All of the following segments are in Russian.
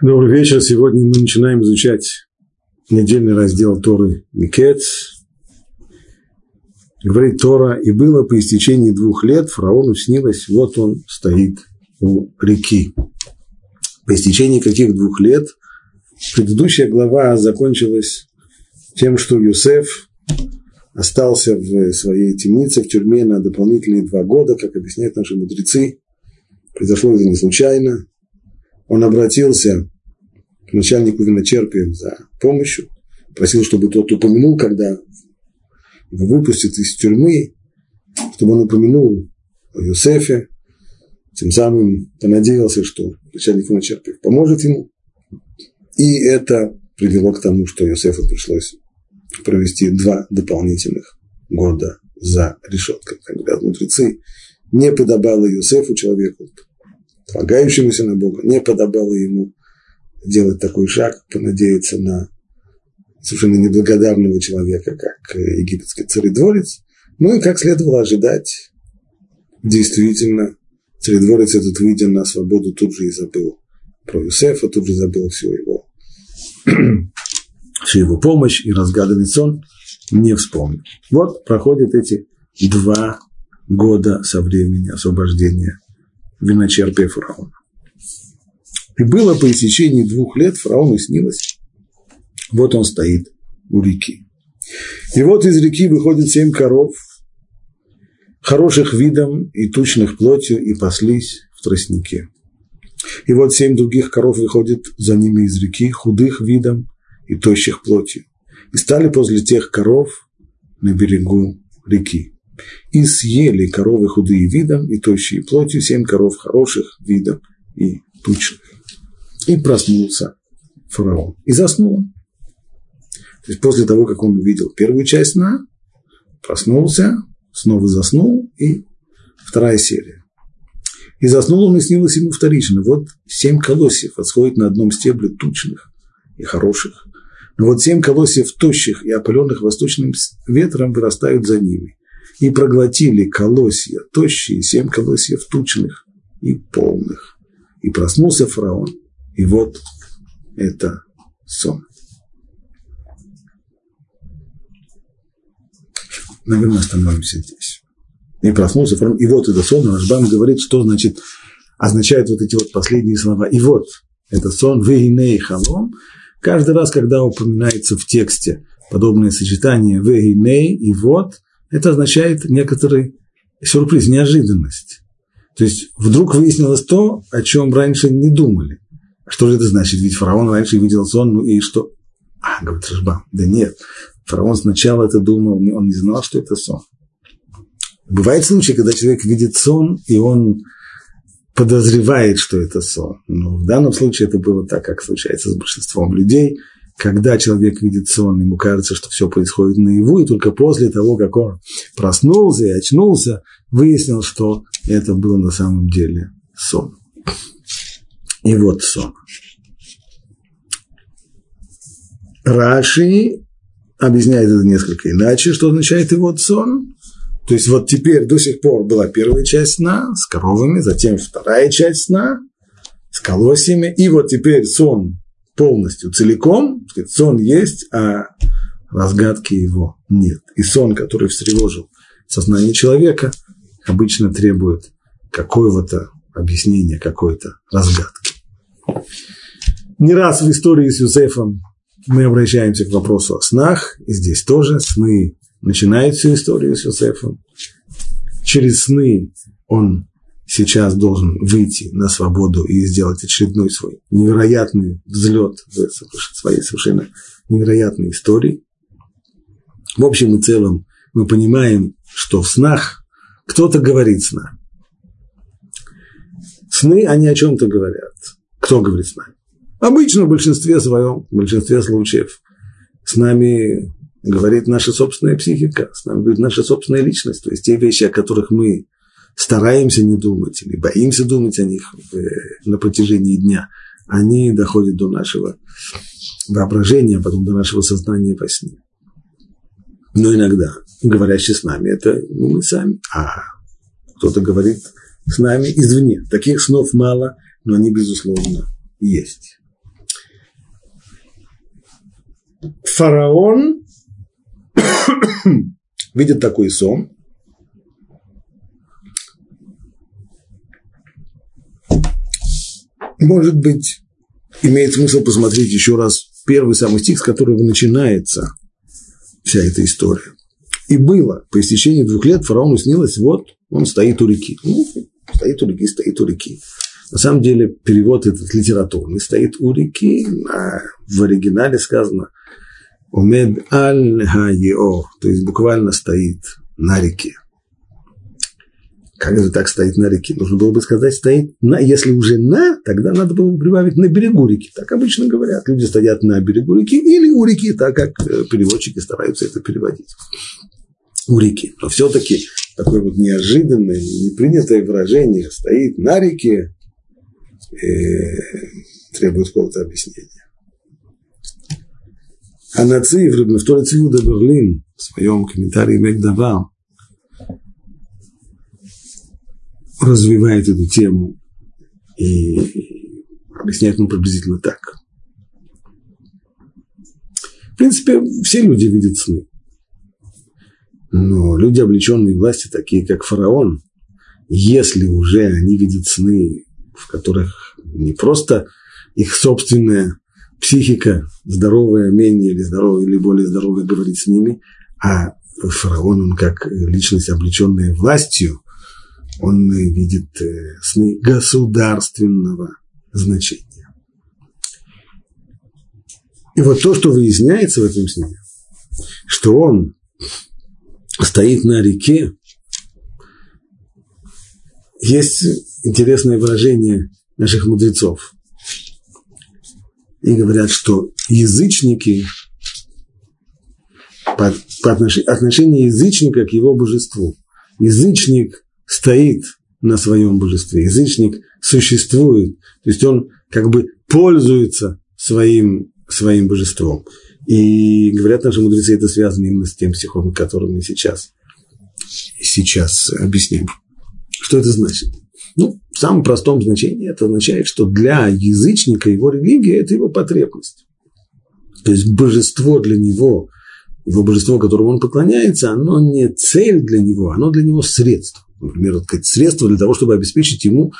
Добрый вечер. Сегодня мы начинаем изучать недельный раздел Торы Микец. Говорит Тора, и было по истечении двух лет, фараону снилось, вот он стоит у реки. По истечении каких двух лет? Предыдущая глава закончилась тем, что Юсеф остался в своей темнице, в тюрьме на дополнительные два года, как объясняют наши мудрецы. Произошло это не случайно он обратился к начальнику виночерпия за помощью, просил, чтобы тот упомянул, когда его выпустят из тюрьмы, чтобы он упомянул о Юсефе, тем самым понадеялся, что начальник виночерпия поможет ему. И это привело к тому, что Юсефу пришлось провести два дополнительных года за решеткой. Как говорят мудрецы, не подобало Юсефу, человеку, полагающемуся на Бога, не подобало ему делать такой шаг, понадеяться на совершенно неблагодарного человека, как египетский царедворец. Ну и как следовало ожидать, действительно, царедворец этот, выйдя на свободу, тут же и забыл про Юсефа, тут же забыл всю его, всю его помощь и разгаданный сон не вспомнил. Вот проходят эти два года со времени освобождения виночерпия фараона. И было по истечении двух лет фараону снилось, вот он стоит у реки. И вот из реки выходит семь коров, хороших видом и тучных плотью, и паслись в тростнике. И вот семь других коров выходят за ними из реки, худых видом и тощих плотью. И стали после тех коров на берегу реки и съели коровы худые видом и тощие плотью, семь коров хороших видом и тучных. И проснулся фараон. И заснул он. То есть после того, как он увидел первую часть сна, проснулся, снова заснул, и вторая серия. И заснул он, и снилось ему вторично. Вот семь колосьев отсходит на одном стебле тучных и хороших. Но вот семь колосьев тощих и опаленных восточным ветром вырастают за ними и проглотили колосья, тощие, семь колосьев тучных и полных. И проснулся фараон, и вот это сон. Наверное, остановимся здесь. И проснулся фараон, и вот это сон, Рашбам говорит, что значит, означают вот эти вот последние слова. И вот, это сон, вейней халом, каждый раз, когда упоминается в тексте подобное сочетание вейней и вот, это означает некоторый сюрприз, неожиданность. То есть вдруг выяснилось то, о чем раньше не думали. Что же это значит? Ведь фараон раньше видел сон, ну и что? А, говорит Рашбам, да нет, фараон сначала это думал, он не знал, что это сон. Бывают случаи, когда человек видит сон, и он подозревает, что это сон. Но в данном случае это было так, как случается с большинством людей – когда человек видит сон, ему кажется, что все происходит наяву, и только после того, как он проснулся и очнулся, выяснил, что это было на самом деле сон. И вот сон. Раши объясняет это несколько иначе, что означает и вот сон. То есть вот теперь до сих пор была первая часть сна с коровами, затем вторая часть сна с колосьями, и вот теперь сон полностью, целиком, сон есть, а разгадки его нет. И сон, который встревожил сознание человека, обычно требует какого-то объяснения, какой-то разгадки. Не раз в истории с Юсефом мы обращаемся к вопросу о снах, и здесь тоже сны начинают всю историю с Юсефом. Через сны он сейчас должен выйти на свободу и сделать очередной свой невероятный взлет в своей совершенно невероятной истории. В общем и целом мы понимаем, что в снах кто-то говорит сна. Сны, они о чем-то говорят. Кто говорит с нами? Обычно в большинстве своем, в большинстве случаев с нами говорит наша собственная психика, с нами говорит наша собственная личность, то есть те вещи, о которых мы стараемся не думать или боимся думать о них на протяжении дня, они доходят до нашего воображения, потом до нашего сознания во сне. Но иногда говорящий с нами – это не мы сами, а кто-то говорит с нами извне. Таких снов мало, но они, безусловно, есть. фараон видит такой сон. Может быть, имеет смысл посмотреть еще раз первый самый стих, с которого начинается вся эта история. И было, по истечении двух лет фараону снилось, вот он стоит у реки. Ну, стоит у реки, стоит у реки. На самом деле перевод этот литературный, стоит у реки, а в оригинале сказано «Умед аль хаеор», то есть буквально стоит на реке. Как же так стоит на реке? Нужно было бы сказать, стоит на, если уже на, тогда надо было бы прибавить на берегу реки. Так обычно говорят. Люди стоят на берегу реки или у реки, так как э, переводчики стараются это переводить. У реки. Но все-таки такое вот неожиданное, непринятое выражение стоит на реке, э, требует какого-то объяснения. А нацив, в Торец Юда Берлин, в своем комментарии Мегдава, развивает эту тему и объясняет ему приблизительно так. В принципе, все люди видят сны. Но люди, облеченные власти, такие как фараон, если уже они видят сны, в которых не просто их собственная психика здоровая, менее или здоровая, или более здоровая говорит с ними, а фараон, он как личность, облеченная властью, он видит э, сны государственного значения. И вот то, что выясняется в этом сне, что он стоит на реке, есть интересное выражение наших мудрецов. И говорят, что язычники по, по отношению, отношение язычника к его божеству. Язычник стоит на своем божестве, язычник существует, то есть он как бы пользуется своим, своим божеством. И говорят наши мудрецы, это связано именно с тем стихом, который мы сейчас, сейчас объясним. Что это значит? Ну, в самом простом значении это означает, что для язычника его религия – это его потребность. То есть божество для него, его божество, которому он поклоняется, оно не цель для него, оно для него средство например, сказать, средства для того, чтобы обеспечить ему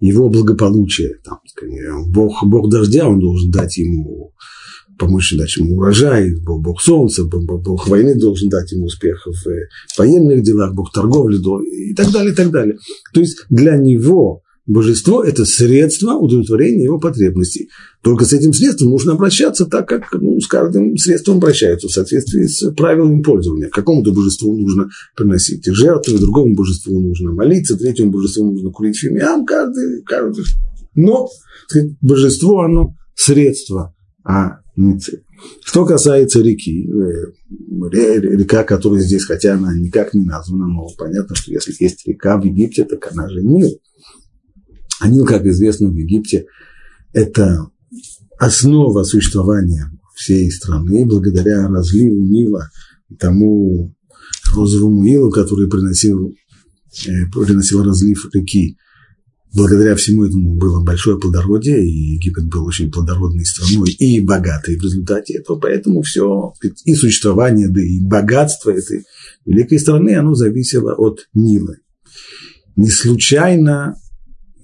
его благополучие. Там, сказать, бог, бог дождя, он должен дать ему помочь дать ему урожай, бог, бог солнца, бог, бог войны должен дать ему успех в военных делах, бог торговли и так далее, и так далее. То есть для него Божество – это средство удовлетворения его потребностей. Только с этим средством нужно обращаться так, как ну, с каждым средством обращаются, в соответствии с правилами пользования. Какому-то божеству нужно приносить жертвы, другому божеству нужно молиться, третьему божеству нужно курить фимиам, каждый, каждый. Но сказать, божество, оно средство, а не цель. Что касается реки, э, река, которая здесь, хотя она никак не названа, но понятно, что если есть река в Египте, так она же Нил. Нил, как известно, в Египте это основа существования всей страны, благодаря разливу Нила, тому розовому илу, который приносил, э, приносил разлив реки. Благодаря всему этому было большое плодородие, и Египет был очень плодородной страной и богатой в результате этого. Поэтому все, и существование, да и богатство этой великой страны, оно зависело от Нила. Не случайно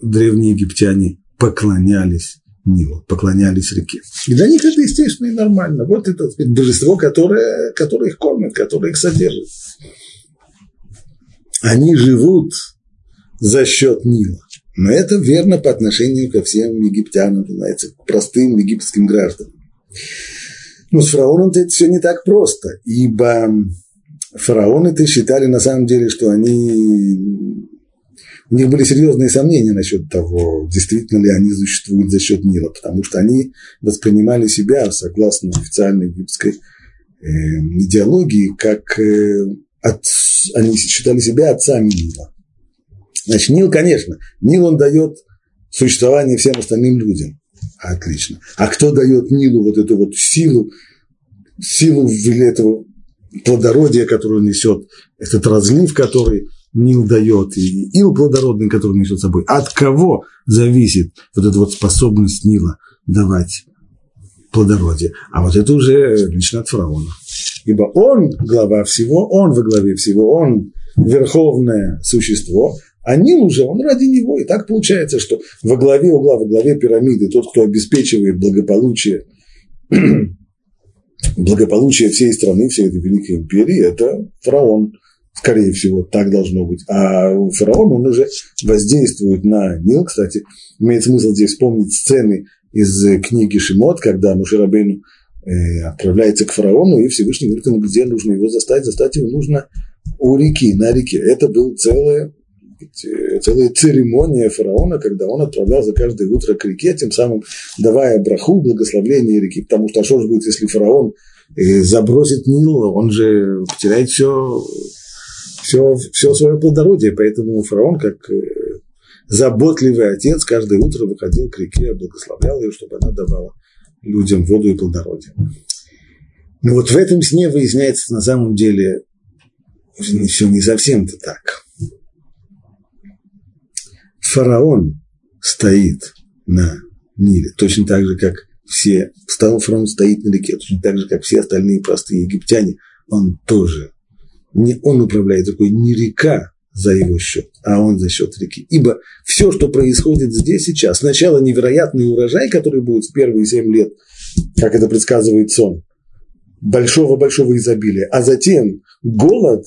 древние египтяне поклонялись Нилу, поклонялись реке. И для них это естественно и нормально. Вот это сказать, божество, которое, которое их кормит, которое их содержит. Они живут за счет Нила. Но это верно по отношению ко всем египтянам, знаете, к простым египетским гражданам. Но с фараоном это все не так просто, ибо фараоны-то считали на самом деле, что они у них были серьезные сомнения насчет того, действительно ли они существуют за счет Нила, потому что они воспринимали себя, согласно официальной египетской э, идеологии, как э, от, они считали себя отцами Нила. Значит, Нил, конечно, Нил он дает существование всем остальным людям. Отлично. А кто дает Нилу вот эту вот силу, силу этого плодородия, которое он несет, этот разлив, который Нил дает, и ил плодородный, который несет с собой. От кого зависит вот эта вот способность Нила давать плодородие. А вот это уже лично от фараона. Ибо он глава всего, он во главе всего, он верховное существо, а Нил уже, он ради него. И так получается, что во главе угла, во главе пирамиды тот, кто обеспечивает благополучие, благополучие всей страны, всей этой великой империи, это фараон. Скорее всего, так должно быть. А фараон, он уже воздействует на Нил. Кстати, имеет смысл здесь вспомнить сцены из книги Шимот, когда Мушерабейну э, отправляется к фараону, и Всевышний говорит ему, где нужно его застать. Застать его нужно у реки, на реке. Это был целое целая церемония фараона, когда он отправлялся каждое утро к реке, тем самым давая браху, благословление реки. Потому что а что же будет, если фараон э, забросит Нил, он же потеряет все, все, все свое плодородие. Поэтому фараон, как э, заботливый отец, каждое утро выходил к реке, благословлял ее, чтобы она давала людям воду и плодородие. Но вот в этом сне выясняется на самом деле все не совсем-то так фараон стоит на Ниле, точно так же, как все, стал фараон стоит на реке, точно так же, как все остальные простые египтяне, он тоже, не он управляет такой не река за его счет, а он за счет реки. Ибо все, что происходит здесь сейчас, сначала невероятный урожай, который будет в первые семь лет, как это предсказывает сон, большого-большого изобилия, а затем голод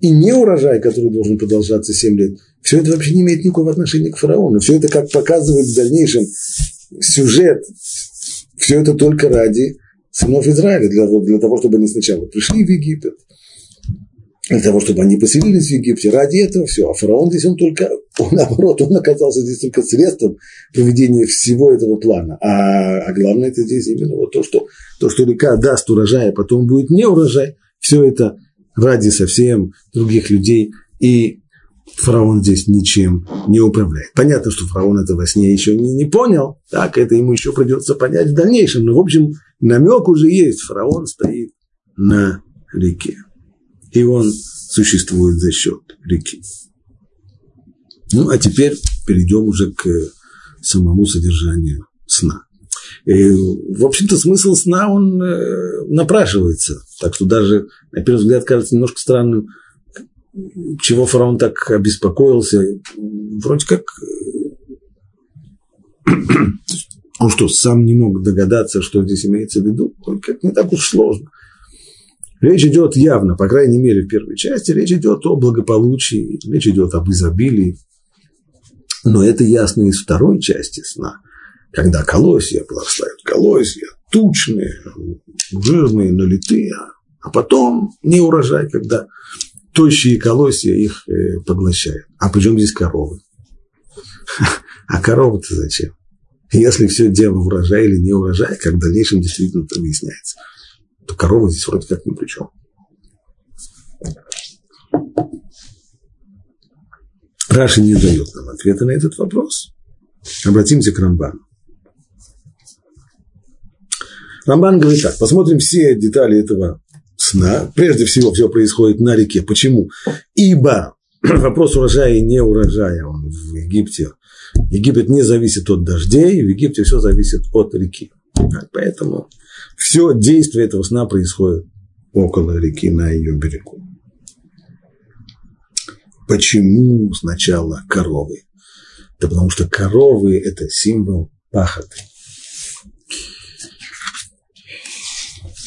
и не урожай, который должен продолжаться 7 лет, все это вообще не имеет никакого отношения к фараону. Все это, как показывает в дальнейшем сюжет, все это только ради сынов Израиля, для, для того, чтобы они сначала пришли в Египет, для того, чтобы они поселились в Египте. Ради этого все. А фараон здесь он только, он, наоборот, он оказался здесь только средством проведения всего этого плана. А, а главное это здесь именно вот то, что, то, что река даст урожай, а потом будет не урожай. Все это ради совсем других людей. И фараон здесь ничем не управляет. Понятно, что фараон это во сне еще не, не понял, так это ему еще придется понять в дальнейшем. Но, в общем, намек уже есть. Фараон стоит на реке. И он существует за счет реки. Ну, а теперь перейдем уже к самому содержанию сна. И, в общем-то, смысл сна, он э, напрашивается. Так что даже, на первый взгляд, кажется немножко странным, чего фараон так обеспокоился. Вроде как э, он что, сам не мог догадаться, что здесь имеется в виду? Как не так уж сложно. Речь идет явно, по крайней мере, в первой части, речь идет о благополучии, речь идет об изобилии. Но это ясно из второй части сна – когда колосья плавают, колосья тучные, жирные, налитые, а потом не урожай, когда тощие колосья их э, поглощают. А причем здесь коровы? А коровы-то зачем? Если все дело в урожае или не урожай, как в дальнейшем действительно это выясняется, то корова здесь вроде как ни при чем. Раши не дает нам ответа на этот вопрос. Обратимся к Рамбану. Рамбан говорит так, посмотрим все детали этого сна. Прежде всего, все происходит на реке. Почему? Ибо вопрос урожая и не урожая он в Египте. Египет не зависит от дождей, в Египте все зависит от реки. Поэтому все действие этого сна происходит около реки, на ее берегу. Почему сначала коровы? Да потому что коровы – это символ пахоты.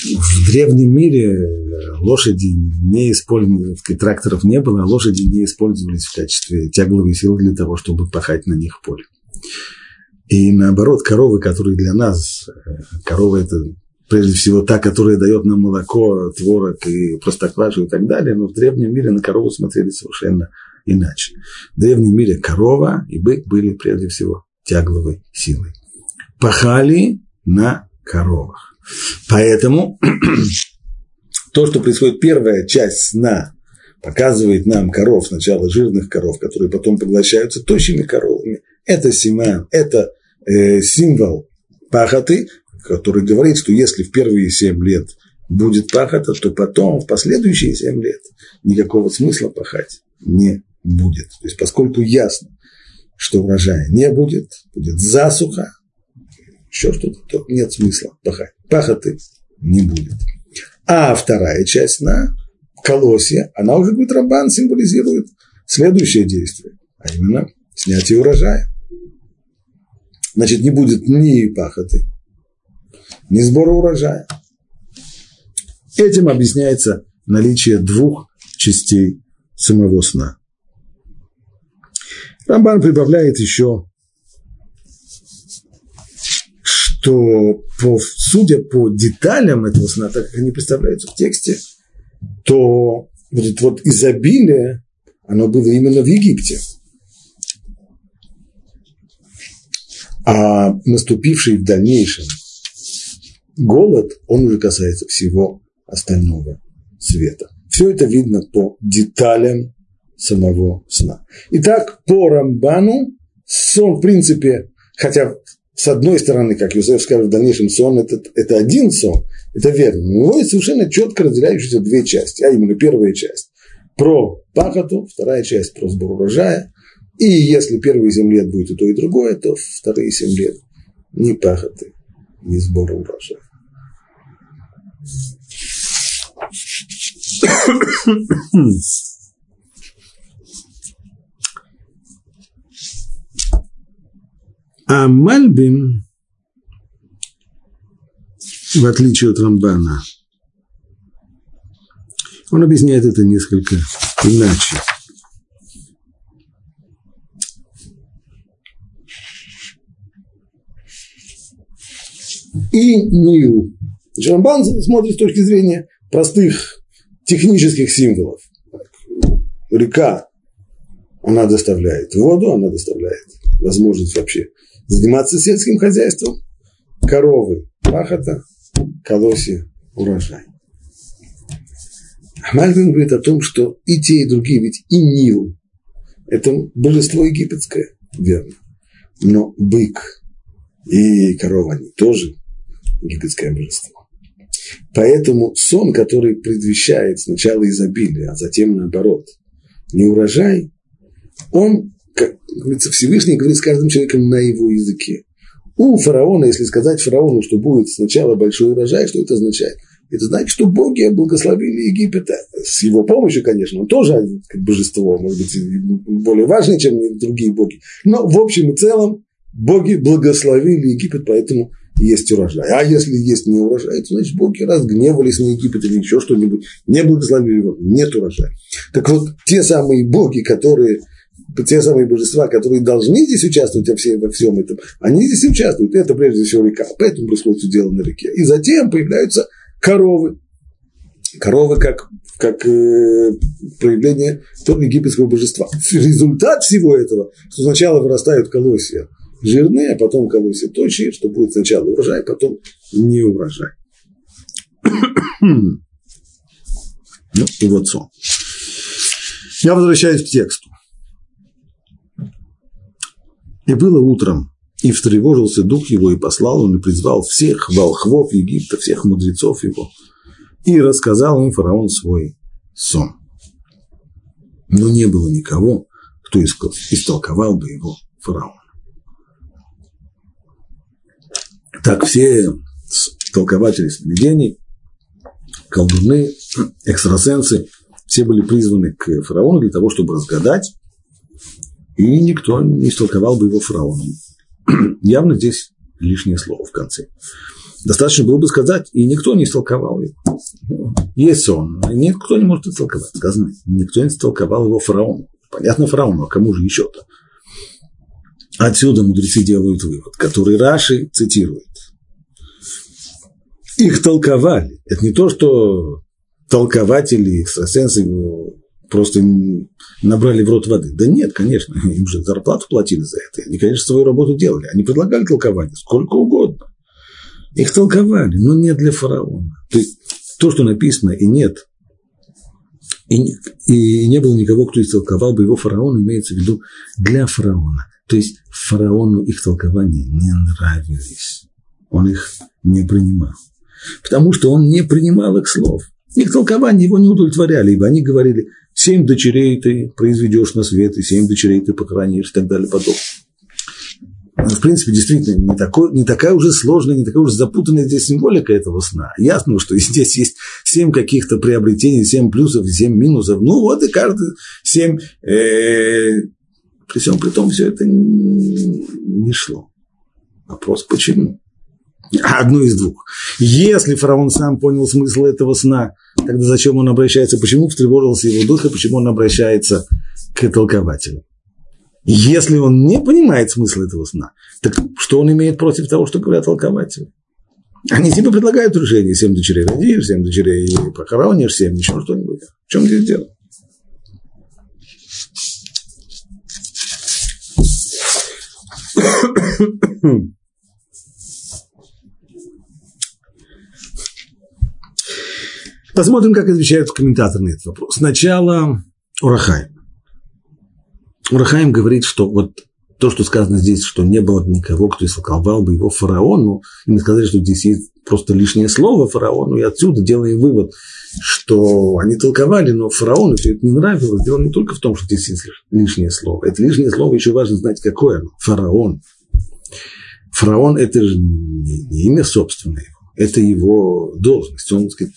в древнем мире э, лошади не использовались, тракторов не было, а лошади не использовались в качестве тягловой силы для того, чтобы пахать на них поле. И наоборот, коровы, которые для нас, э, корова это прежде всего та, которая дает нам молоко, творог и простоквашу и так далее, но в древнем мире на корову смотрели совершенно иначе. В древнем мире корова и бык были прежде всего тягловой силой. Пахали на коровах. Поэтому то, что происходит первая часть сна, показывает нам коров, сначала жирных коров, которые потом поглощаются тощими коровами. Это симан, это э, символ пахоты, который говорит, что если в первые семь лет будет пахота, то потом, в последующие семь лет, никакого смысла пахать не будет. То есть, поскольку ясно, что урожая не будет, будет засуха, еще что-то, то нет смысла пахать. Пахоты не будет. А вторая часть на колосье, она уже, говорит, Рамбан символизирует следующее действие, а именно снятие урожая. Значит, не будет ни пахоты, ни сбора урожая. Этим объясняется наличие двух частей самого сна. Рамбан прибавляет еще, что по, судя по деталям этого сна, так как они представляются в тексте, то вот вот изобилие, оно было именно в Египте. А наступивший в дальнейшем голод, он уже касается всего остального света. Все это видно по деталям самого сна. Итак, по Рамбану сон, в принципе, хотя с одной стороны, как Юсеф скажет в дальнейшем, сон это, это один сон, это верно. Но у него есть совершенно четко разделяющиеся две части, а именно первая часть про пахоту, вторая часть про сбор урожая. И если первые семь лет будет и то, и другое, то вторые семь лет ни пахоты, ни сбора урожая. А Мальбим, в отличие от Рамбана, он объясняет это несколько иначе. И Нил. Рамбан смотрит с точки зрения простых технических символов. Река, она доставляет воду, она доставляет возможность вообще заниматься сельским хозяйством, коровы, пахота, колосья, урожай. Мальбин говорит о том, что и те, и другие, ведь и Нил – это божество египетское, верно. Но бык и корова, они тоже египетское божество. Поэтому сон, который предвещает сначала изобилие, а затем наоборот, не урожай, он как говорится, Всевышний говорит с каждым человеком на его языке. У фараона, если сказать фараону, что будет сначала большой урожай, что это означает? Это значит, что боги благословили Египет с его помощью, конечно, он тоже как божество, может быть, более важный, чем другие боги. Но в общем и целом боги благословили Египет, поэтому есть урожай. А если есть не урожай, то значит боги разгневались на Египет или еще что-нибудь, не благословили его, нет урожая. Так вот, те самые боги, которые те самые божества, которые должны здесь участвовать во всем, во всем этом, они здесь участвуют. Это прежде всего река. Поэтому происходит все дело на реке. И затем появляются коровы. Коровы как, как э, проявление того египетского божества. Результат всего этого, что сначала вырастают колосья жирные, а потом колосья точие, что будет сначала урожай, потом не урожай. ну, и вот сон. Я возвращаюсь к тексту. И было утром, и встревожился дух его, и послал он, и призвал всех волхвов Египта, всех мудрецов его, и рассказал им фараон свой сон. Но не было никого, кто истолковал бы его фараон. Так все толкователи сновидений, колдуны, экстрасенсы, все были призваны к фараону для того, чтобы разгадать и никто не истолковал бы его фараоном. Явно здесь лишнее слово в конце. Достаточно было бы сказать, и никто не истолковал его. Есть он, никто не может истолковать. Сказано, никто не истолковал его фараону. Понятно фараону, а кому же еще-то? Отсюда мудрецы делают вывод, который Раши цитирует. Их толковали. Это не то, что толкователи, экстрасенсы просто набрали в рот воды. Да нет, конечно, им же зарплату платили за это. Они, конечно, свою работу делали. Они предлагали толкование сколько угодно. Их толковали, но не для фараона. То есть то, что написано, и нет, и, и не было никого, кто истолковал бы его фараона, имеется в виду для фараона. То есть фараону их толкования не нравились. Он их не принимал. Потому что он не принимал их слов. Их толкования его не удовлетворяли, ибо они говорили, семь дочерей ты произведешь на свет, и семь дочерей ты похоронишь, и так далее, потом. В принципе, действительно, не, такой, не такая уже сложная, не такая уже запутанная здесь символика этого сна. Ясно, что здесь есть семь каких-то приобретений, семь плюсов, семь минусов. Ну вот и каждый семь. Э, при всем при том, все это не, шло. Вопрос, почему? Одно из двух. Если фараон сам понял смысл этого сна, тогда зачем он обращается, почему встревожился его дух, и почему он обращается к толкователю? Если он не понимает смысл этого сна, так что он имеет против того, что говорят толкователи? Они тебе предлагают решение. Семь дочерей родишь, семь дочерей похоронишь, семь еще что-нибудь. В чем здесь дело? Посмотрим, как отвечают комментаторы на этот вопрос. Сначала Урахай. Урахаим говорит, что вот то, что сказано здесь, что не было никого, кто истолковал бы его фараону, и мы сказали, что здесь есть просто лишнее слово фараону, и отсюда делаем вывод, что они толковали, но фараону все это не нравилось. Дело не только в том, что здесь есть лишнее слово. Это лишнее слово еще важно знать, какое оно. Фараон. Фараон – это же не имя собственное это его должность. Он, так сказать,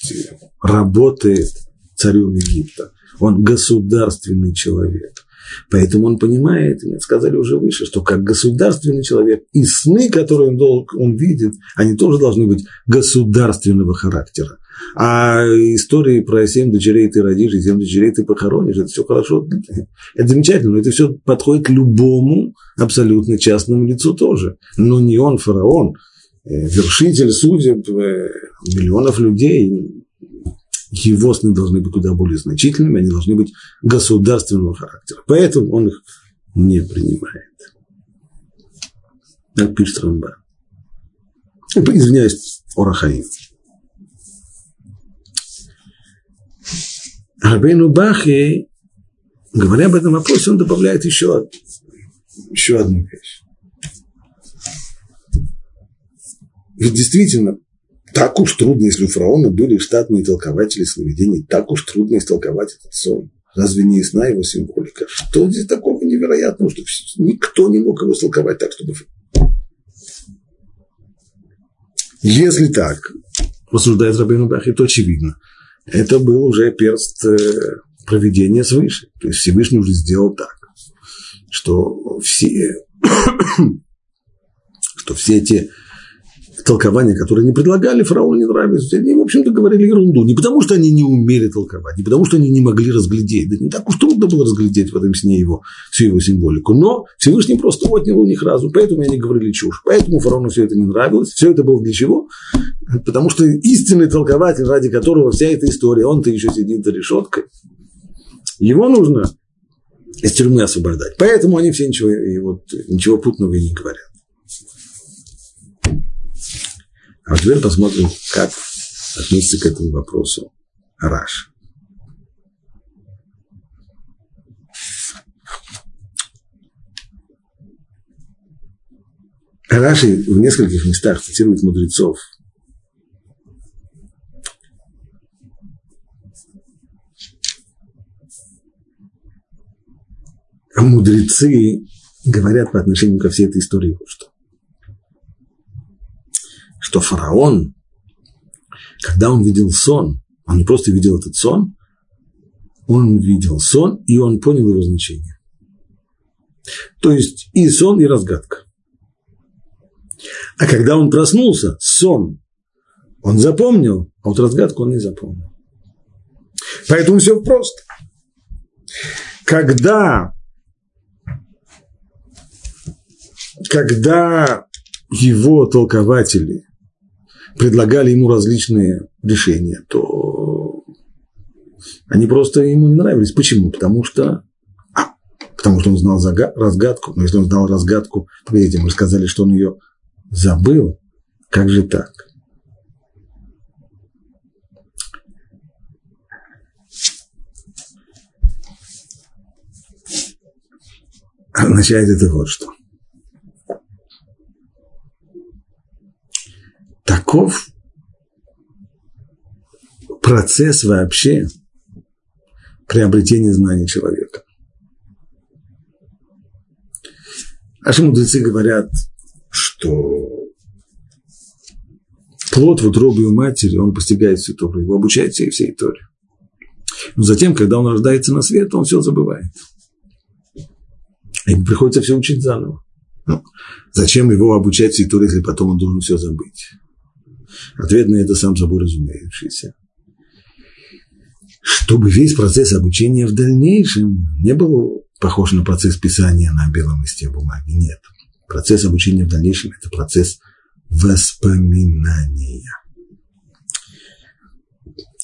работает царем Египта. Он государственный человек. Поэтому он понимает, и сказали уже выше, что как государственный человек, и сны, которые он, должен, он видит, они тоже должны быть государственного характера. А истории про семь дочерей ты родишь, и семь дочерей ты похоронишь, это все хорошо, это замечательно, но это все подходит любому абсолютно частному лицу тоже. Но не он фараон, э, вершитель судеб э, миллионов людей, его сны должны быть куда более значительными, они должны быть государственного характера. Поэтому он их не принимает. Так пишет Рамбан. Извиняюсь, Орахаим. Рабейну Бахи, говоря об этом вопросе, он добавляет еще, еще одну вещь. Ведь действительно, так уж трудно, если у фараона были штатные толкователи сновидений, так уж трудно истолковать этот сон. Разве не ясна его символика? Что здесь такого невероятного, что никто не мог его истолковать так, чтобы... Если так, рассуждает Рабин Бахи, то очевидно. Это был уже перст э, проведения свыше. То есть Всевышний уже сделал так, что все, что все эти толкования, которые они предлагали, фараону не нравились. Они, в общем-то, говорили ерунду. Не потому, что они не умели толковать, не потому, что они не могли разглядеть. Да не так уж трудно было разглядеть в этом сне его, всю его символику. Но Всевышний просто отнял у них разум, поэтому они говорили чушь. Поэтому фараону все это не нравилось. Все это было для чего? Потому что истинный толкователь, ради которого вся эта история, он-то еще сидит за решеткой. Его нужно из тюрьмы освобождать. Поэтому они все ничего, и вот, ничего путного и не говорят. А теперь посмотрим, как относится к этому вопросу Раш. Раши в нескольких местах цитирует мудрецов. А мудрецы говорят по отношению ко всей этой истории что что фараон, когда он видел сон, он не просто видел этот сон, он видел сон, и он понял его значение. То есть и сон, и разгадка. А когда он проснулся, сон он запомнил, а вот разгадку он не запомнил. Поэтому все просто. Когда, когда его толкователи предлагали ему различные решения, то они просто ему не нравились. Почему? Потому что а, потому что он знал разгадку. Но если он знал разгадку, погодите, мы сказали, что он ее забыл. Как же так? Означает это вот что. Таков процесс вообще приобретения знаний человека. Наши мудрецы говорят что плод в утробе у матери, он постигает всю Тору, его обучает всей, всей Торе. Но затем, когда он рождается на свет, он все забывает. И приходится все учить заново. Ну, зачем его обучать всей Торе, если потом он должен все забыть? Ответ на это сам собой разумеющийся. Чтобы весь процесс обучения в дальнейшем не был похож на процесс писания на белом листе бумаги. Нет. Процесс обучения в дальнейшем – это процесс воспоминания.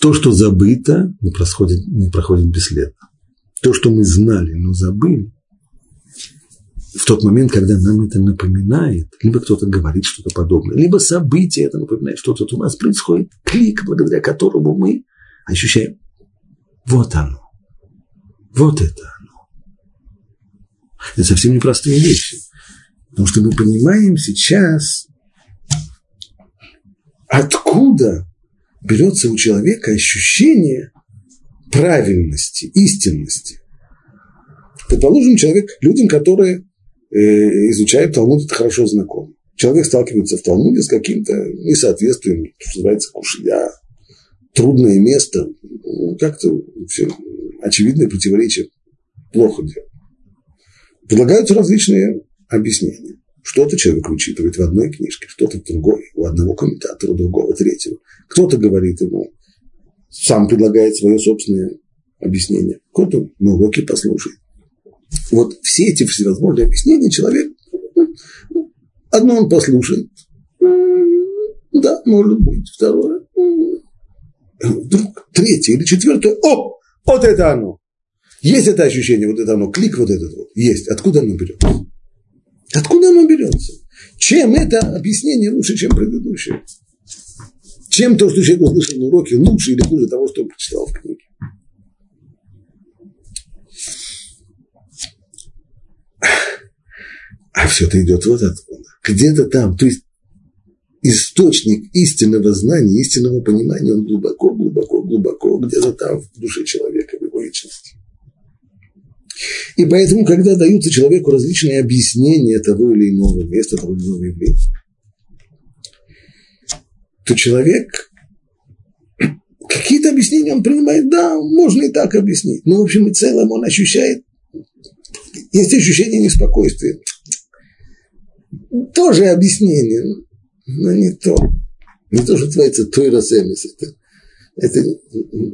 То, что забыто, не проходит, не проходит бесследно. То, что мы знали, но забыли, в тот момент, когда нам это напоминает, либо кто-то говорит что-то подобное, либо событие это напоминает что-то, у нас происходит клик, благодаря которому мы ощущаем, вот оно, вот это оно. Это совсем непростые вещи. Потому что мы понимаем сейчас, откуда берется у человека ощущение правильности, истинности. Предположим, человек, людям, которые э, изучают Талмуд, это хорошо знаком. Человек сталкивается в Талмуде с каким-то несоответствием, что называется, кушья, трудное место, ну, как-то все очевидное противоречие плохо делает. Предлагаются различные объяснения. Что-то человек вычитывает в одной книжке, что-то в другой, у одного комментатора, у другого, третьего. Кто-то говорит ему, сам предлагает свое собственное объяснение, кто-то на уроке послушает. Вот все эти всевозможные объяснения человек, ну, одно он послушает, да, может быть, второе, вдруг третье или четвертое, о, вот это оно. Есть это ощущение, вот это оно, клик вот этот вот, есть. Откуда оно берется? Откуда оно берется? Чем это объяснение лучше, чем предыдущее? Чем то, что человек услышал на уроке, лучше или хуже того, что он прочитал в книге? А все это идет вот откуда. Где-то там. То есть источник истинного знания, истинного понимания, он глубоко, глубоко, глубоко, где-то там в душе человека, в его личности. И поэтому, когда даются человеку различные объяснения того или иного места, того или иного явления, то человек какие-то объяснения он принимает, да, можно и так объяснить. Но в общем и целом он ощущает, есть ощущение неспокойствия. Тоже объяснение, но не то. Не то, что называется той расемис. Это, это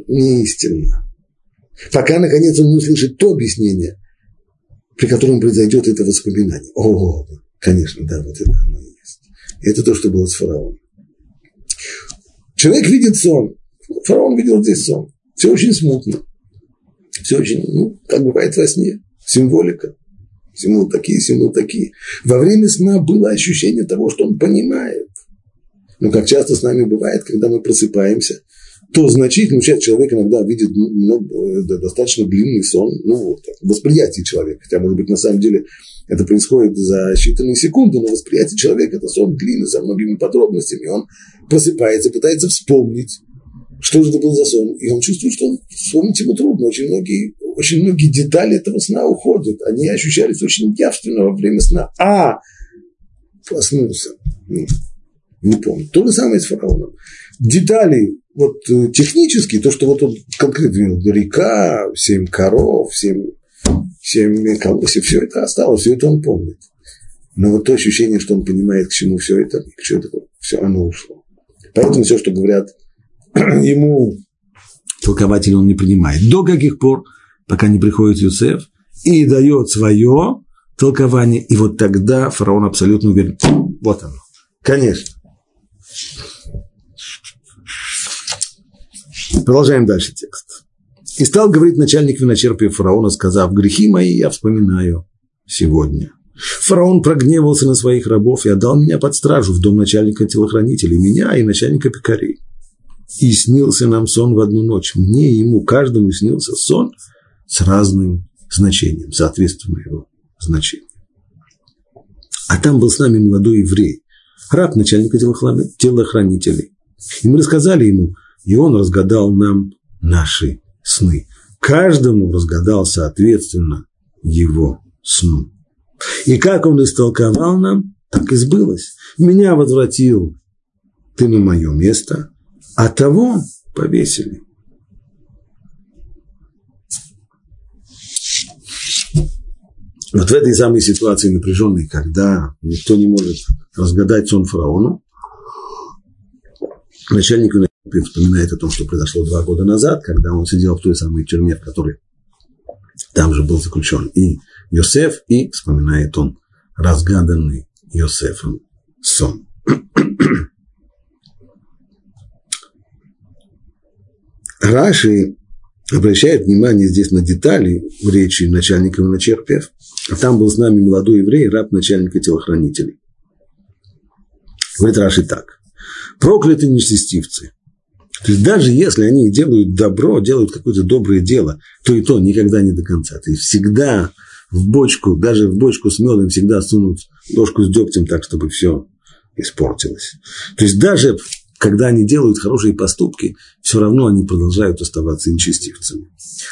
не истинно. Пока, наконец, он не услышит то объяснение, при котором произойдет это воспоминание. О, конечно, да, вот это оно и есть. Это то, что было с фараоном. Человек видит сон. Фараон видел здесь сон. Все очень смутно. Все очень, ну, как бывает во сне. Символика. Символы такие, символы такие. Во время сна было ощущение того, что он понимает. Но как часто с нами бывает, когда мы просыпаемся, то значительную часть человека иногда видит ну, достаточно длинный сон, ну, вот, восприятие человека. Хотя, может быть, на самом деле это происходит за считанные секунды, но восприятие человека – это сон длинный, со многими подробностями. Он просыпается, пытается вспомнить, что же это был за сон. И он чувствует, что он, вспомнить ему трудно. Очень многие, очень многие детали этого сна уходят. Они ощущались очень явственно во время сна. А, проснулся. Не помню. То же самое с фараоном. Детали вот э, технические, то, что вот он конкретно река, семь коров, семь, семь колосьев, все это осталось, все это он помнит. Но вот то ощущение, что он понимает, к чему все это, к чему это, все оно ушло. Поэтому все, что говорят ему толкователь, он не принимает. До каких пор, пока не приходит Юсеф и дает свое толкование, и вот тогда фараон абсолютно уверен, вот оно. Конечно. Продолжаем дальше текст. «И стал говорить начальник виночерпия фараона, сказав, грехи мои я вспоминаю сегодня. Фараон прогневался на своих рабов и отдал меня под стражу в дом начальника телохранителей, меня и начальника пекарей. И снился нам сон в одну ночь. Мне и ему, каждому снился сон с разным значением, соответственно его значению. А там был с нами молодой еврей, раб начальника телохранителей. И мы рассказали ему, и он разгадал нам наши сны. Каждому разгадал, соответственно, его сну. И как он истолковал нам, Так и сбылось. Меня возвратил ты на мое место, а того повесили. Вот в этой самой ситуации напряженной, когда никто не может разгадать сон фараону, начальник вспоминает о том, что произошло два года назад, когда он сидел в той самой тюрьме, в которой там же был заключен и Йосеф, и вспоминает он разгаданный Йосефом сон. Раши обращает внимание здесь на детали в речи начальника Вначерпев. А там был с нами молодой еврей, раб начальника телохранителей. Говорит Раши так. Прокляты нечестивцы. То есть даже если они делают добро, делают какое-то доброе дело, то и то никогда не до конца. То есть всегда в бочку, даже в бочку с медом всегда сунут ложку с дегтем так, чтобы все испортилось. То есть даже когда они делают хорошие поступки, все равно они продолжают оставаться нечестивцами.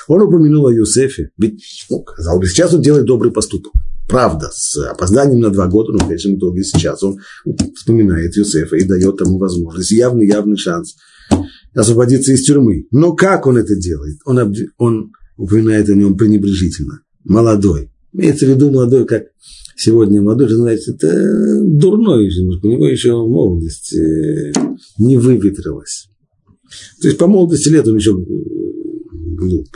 Он упомянул о Юсефе, ведь, ну, казалось бы, сейчас он делает добрый поступок. Правда, с опозданием на два года, но в конечном итоге сейчас он вспоминает Юсефа и дает ему возможность, явный-явный шанс освободиться из тюрьмы. Но как он это делает? Он, он упоминает о нем пренебрежительно. Молодой. Имеется в виду молодой, как сегодня молодой, знаете, это дурной у него еще молодость э, не выветрилась. То есть по молодости лет он еще глуп.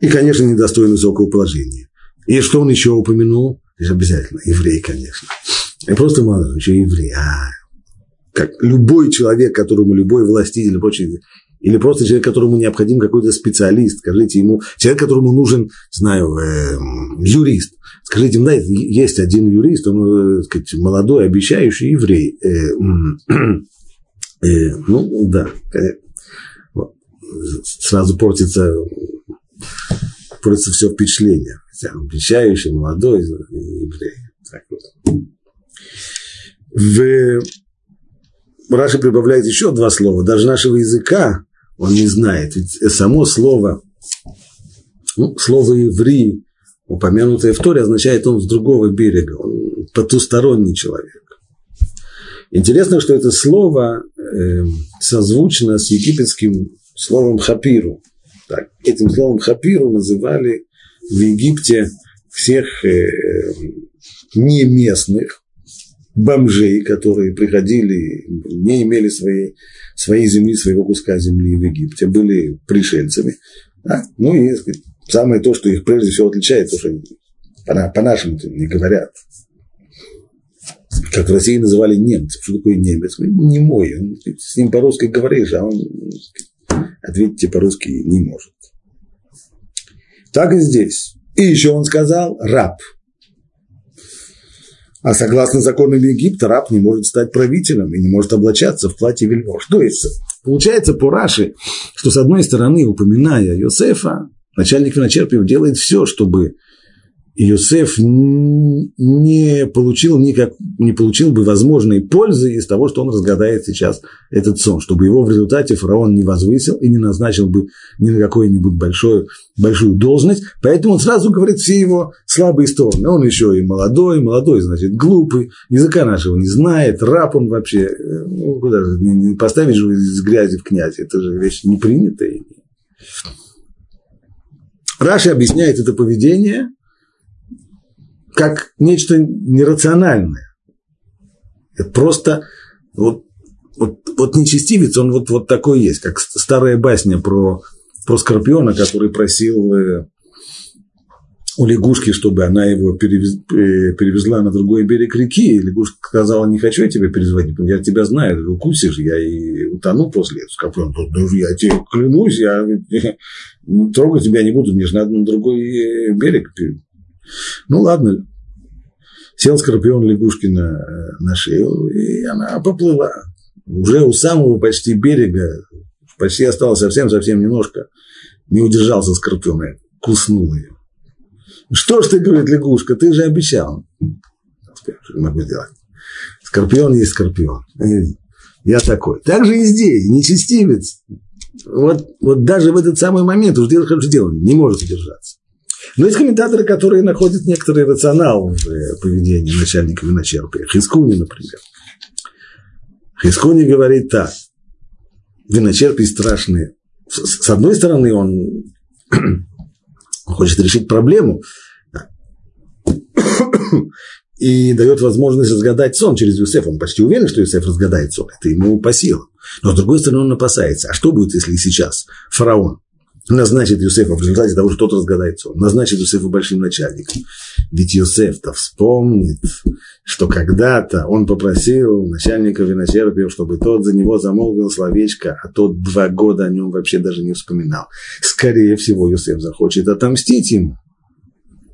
И, конечно, недостоин высокого положения. И что он еще упомянул? Обязательно. Еврей, конечно. И просто молодой, еще еврей. А, как любой человек, которому любой властитель прочее, или просто человек, которому необходим какой-то специалист, скажите ему, человек, которому нужен, знаю, э, юрист, скажите ему, да, есть один юрист, он, э, сказать, молодой, обещающий еврей. Э, э, ну, да, сразу портится, портится все впечатление. Обещающий, молодой еврей. Так вот. В Раши прибавляет еще два слова. Даже нашего языка он не знает. Ведь само слово, ну, слово «еврей», упомянутое в Торе, означает он с другого берега, он потусторонний человек. Интересно, что это слово э, созвучно с египетским словом «хапиру». Так, этим словом «хапиру» называли в Египте всех э, не местных, бомжей, которые приходили, не имели своей, своей земли, своего куска земли в Египте, были пришельцами. Да? Ну и сказать, самое то, что их прежде всего отличает, то, что по- по-нашему не говорят. Как в России называли немцев. Что такое немец? Не мой. С ним по-русски говоришь, а он ответить по-русски не может. Так и здесь. И еще он сказал раб – а согласно законам Египта, раб не может стать правителем и не может облачаться в платье вельмож. То есть, получается по Раши, что с одной стороны, упоминая Йосефа, начальник виночерпиев делает все, чтобы Иосиф не получил, никак, не получил бы возможной пользы из того, что он разгадает сейчас этот сон, чтобы его в результате фараон не возвысил и не назначил бы ни на какую-нибудь большую, большую должность. Поэтому он сразу говорит все его слабые стороны. Он еще и молодой, молодой, значит, глупый, языка нашего не знает, раб он вообще. Ну, куда же, не поставить же из грязи в князь, это же вещь не принятая. Раши объясняет это поведение – как нечто нерациональное. Это просто вот, вот, вот нечестивец, он вот, вот такой есть, как старая басня про, про Скорпиона, который просил э, у лягушки, чтобы она его перевез, э, перевезла на другой берег реки. И лягушка сказала, не хочу я тебя перезвонить, я тебя знаю, укусишь, я и утону после этого. Скорпион, ну, я тебе клянусь, я трогать тебя не буду, мне же надо на другой э, берег ну ладно, сел скорпион лягушки на, на шею, и она поплыла. Уже у самого почти берега, почти осталось совсем-совсем немножко, не удержался скорпион, и куснул ее. Что ж ты, говорит лягушка, ты же обещал. Что могу сделать? Скорпион есть скорпион. Я такой. Так же и здесь, нечестивец. Вот, вот даже в этот самый момент уже делает хорошее дело, не может удержаться. Но есть комментаторы, которые находят некоторый рационал в э, поведении начальника виночерпия. Хискуни, например. Хискуни говорит так. Виночерпий страшный. С одной стороны, он хочет решить проблему и дает возможность разгадать сон через Юсефа. Он почти уверен, что Юсеф разгадает сон. Это ему по силам. Но с другой стороны, он опасается. А что будет, если сейчас фараон назначит Юсефа в результате того, что тот разгадает сон, назначит Юсефа большим начальником. Ведь Юсеф-то вспомнит, что когда-то он попросил начальника виночерпия, чтобы тот за него замолвил словечко, а тот два года о нем вообще даже не вспоминал. Скорее всего, Юсеф захочет отомстить ему.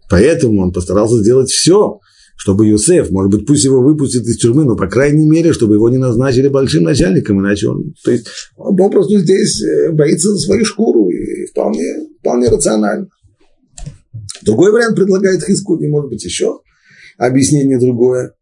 Поэтому он постарался сделать все, чтобы Юсеф, может быть, пусть его выпустят из тюрьмы, но, по крайней мере, чтобы его не назначили большим начальником, иначе он, то есть, он попросту здесь э, боится за свою шкуру, и вполне, вполне рационально. Другой вариант предлагает Хискуни, может быть, еще объяснение другое.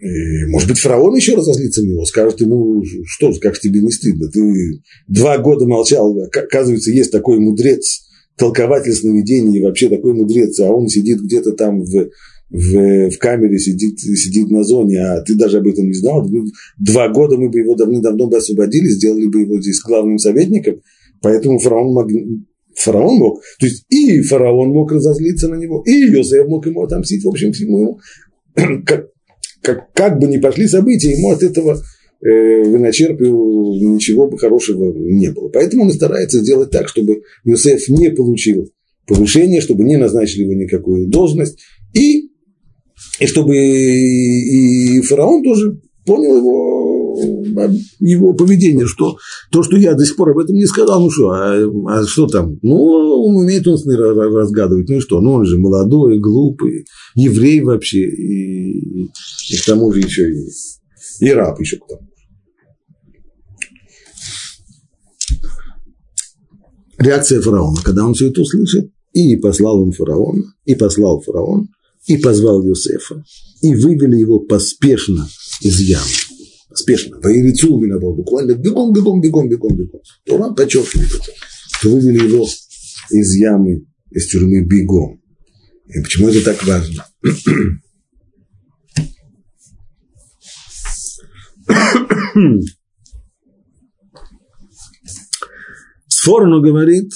И, может быть, фараон еще разозлится на него, скажет ему, что, как тебе не стыдно, ты два года молчал, оказывается, есть такой мудрец, толкователь сновидений, вообще такой мудрец, а он сидит где-то там в в, в камере сидит, сидит на зоне, а ты даже об этом не знал. Два года мы бы его давным-давно бы освободили, сделали бы его здесь главным советником, поэтому фараон мог, фараон мог, то есть и фараон мог разозлиться на него, и Йосеф мог ему отомстить, в общем, всему как, как, как бы ни пошли события, ему от этого э, ничего бы хорошего не было. Поэтому он старается сделать так, чтобы Йосеф не получил повышение, чтобы не назначили его никакую должность, и и чтобы и фараон тоже понял его, его поведение, что то, что я до сих пор об этом не сказал, ну что, а, а что там? Ну, он умеет он разгадывать, ну и что? Ну, он же молодой, глупый, еврей вообще, и, и к тому же еще и, и раб еще к тому Реакция фараона, когда он все это услышит, и послал он фараона, и послал фараон, и позвал Юсефа, и вывели его поспешно из ямы. Поспешно. По Ирицу был буквально бегом, бегом, бегом, бегом, бегом. Тура подчеркивает это. Что вывели его из ямы, из тюрьмы бегом. И почему это так важно? Сфорно говорит,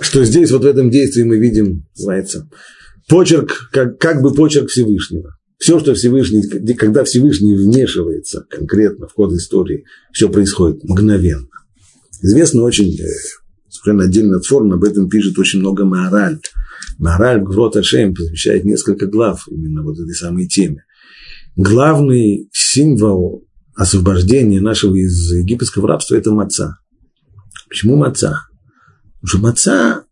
что здесь вот в этом действии мы видим, называется, почерк, как, как бы почерк Всевышнего. Все, что Всевышний, когда Всевышний вмешивается конкретно в ход истории, все происходит мгновенно. Известно очень, э, совершенно отдельно от форм, об этом пишет очень много Маораль. Маораль Грот Ашем посвящает несколько глав именно вот этой самой теме. Главный символ освобождения нашего из египетского рабства – это маца. Почему маца? Потому что маца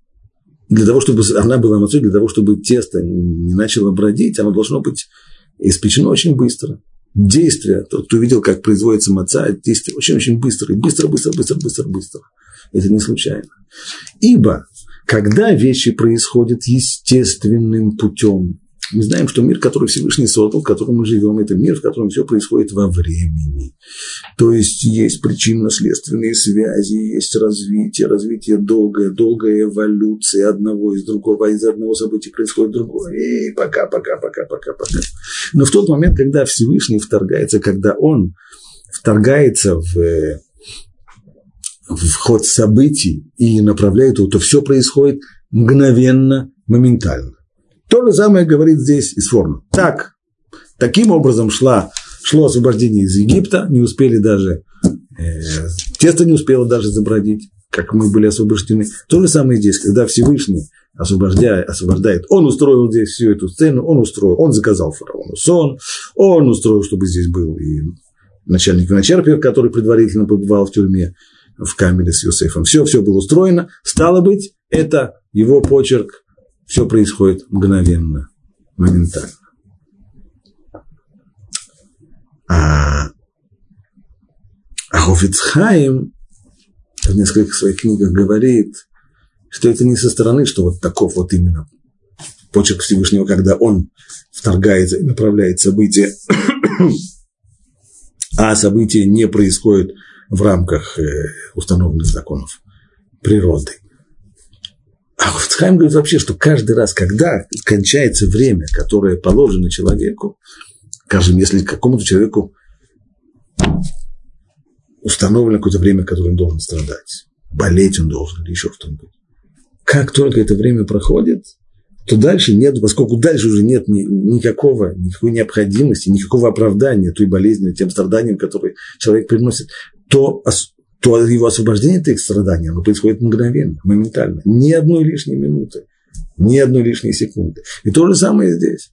для того, чтобы она была мацой, для того, чтобы тесто не начало бродить, оно должно быть испечено очень быстро. Действие, тот, кто видел, как производится маца, действие очень-очень быстро, и быстро, быстро, быстро, быстро, быстро. Это не случайно. Ибо, когда вещи происходят естественным путем, мы знаем, что мир, который Всевышний создал, в котором мы живем, это мир, в котором все происходит во времени. То есть есть причинно-следственные связи, есть развитие, развитие долгое, долгая эволюция одного из другого, из одного события происходит другое. И пока, пока, пока, пока, пока. Но в тот момент, когда Всевышний вторгается, когда он вторгается в, в ход событий и направляет его, то все происходит мгновенно, моментально. То же самое говорит здесь Исформ. Так, таким образом шла, шло освобождение из Египта, не успели даже, э, тесто не успело даже забродить, как мы были освобождены. То же самое здесь, когда Всевышний освобождает, освобождает, он устроил здесь всю эту сцену, он устроил, он заказал фараону сон, он устроил, чтобы здесь был и начальник виночерпия, который предварительно побывал в тюрьме, в камере с Юсефом. Все, все было устроено. Стало быть, это его почерк все происходит мгновенно, моментально. А, а Хофицхайм в нескольких своих книгах говорит, что это не со стороны, что вот таков вот именно почерк Всевышнего, когда он вторгается и направляет события, а события не происходят в рамках э, установленных законов природы. А Хаим говорит вообще, что каждый раз, когда кончается время, которое положено человеку, скажем, если какому-то человеку установлено какое-то время, которое он должен страдать, болеть он должен или еще что-нибудь. Как только это время проходит, то дальше нет, поскольку дальше уже нет ни, никакого, никакой необходимости, никакого оправдания той болезни, тем страданиям, которые человек приносит, то, то его освобождение от этих страданий, оно происходит мгновенно, моментально. Ни одной лишней минуты, ни одной лишней секунды. И то же самое здесь.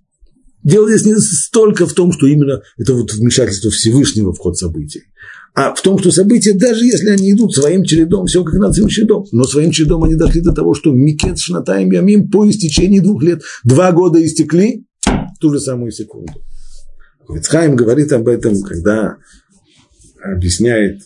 Дело здесь не столько в том, что именно это вот вмешательство Всевышнего в ход событий, а в том, что события, даже если они идут своим чередом, все как надо своим чередом, но своим чередом они дошли до того, что Микет Шнатаем Ямим по истечении двух лет, два года истекли ту же самую секунду. Вицхайм говорит об этом, когда объясняет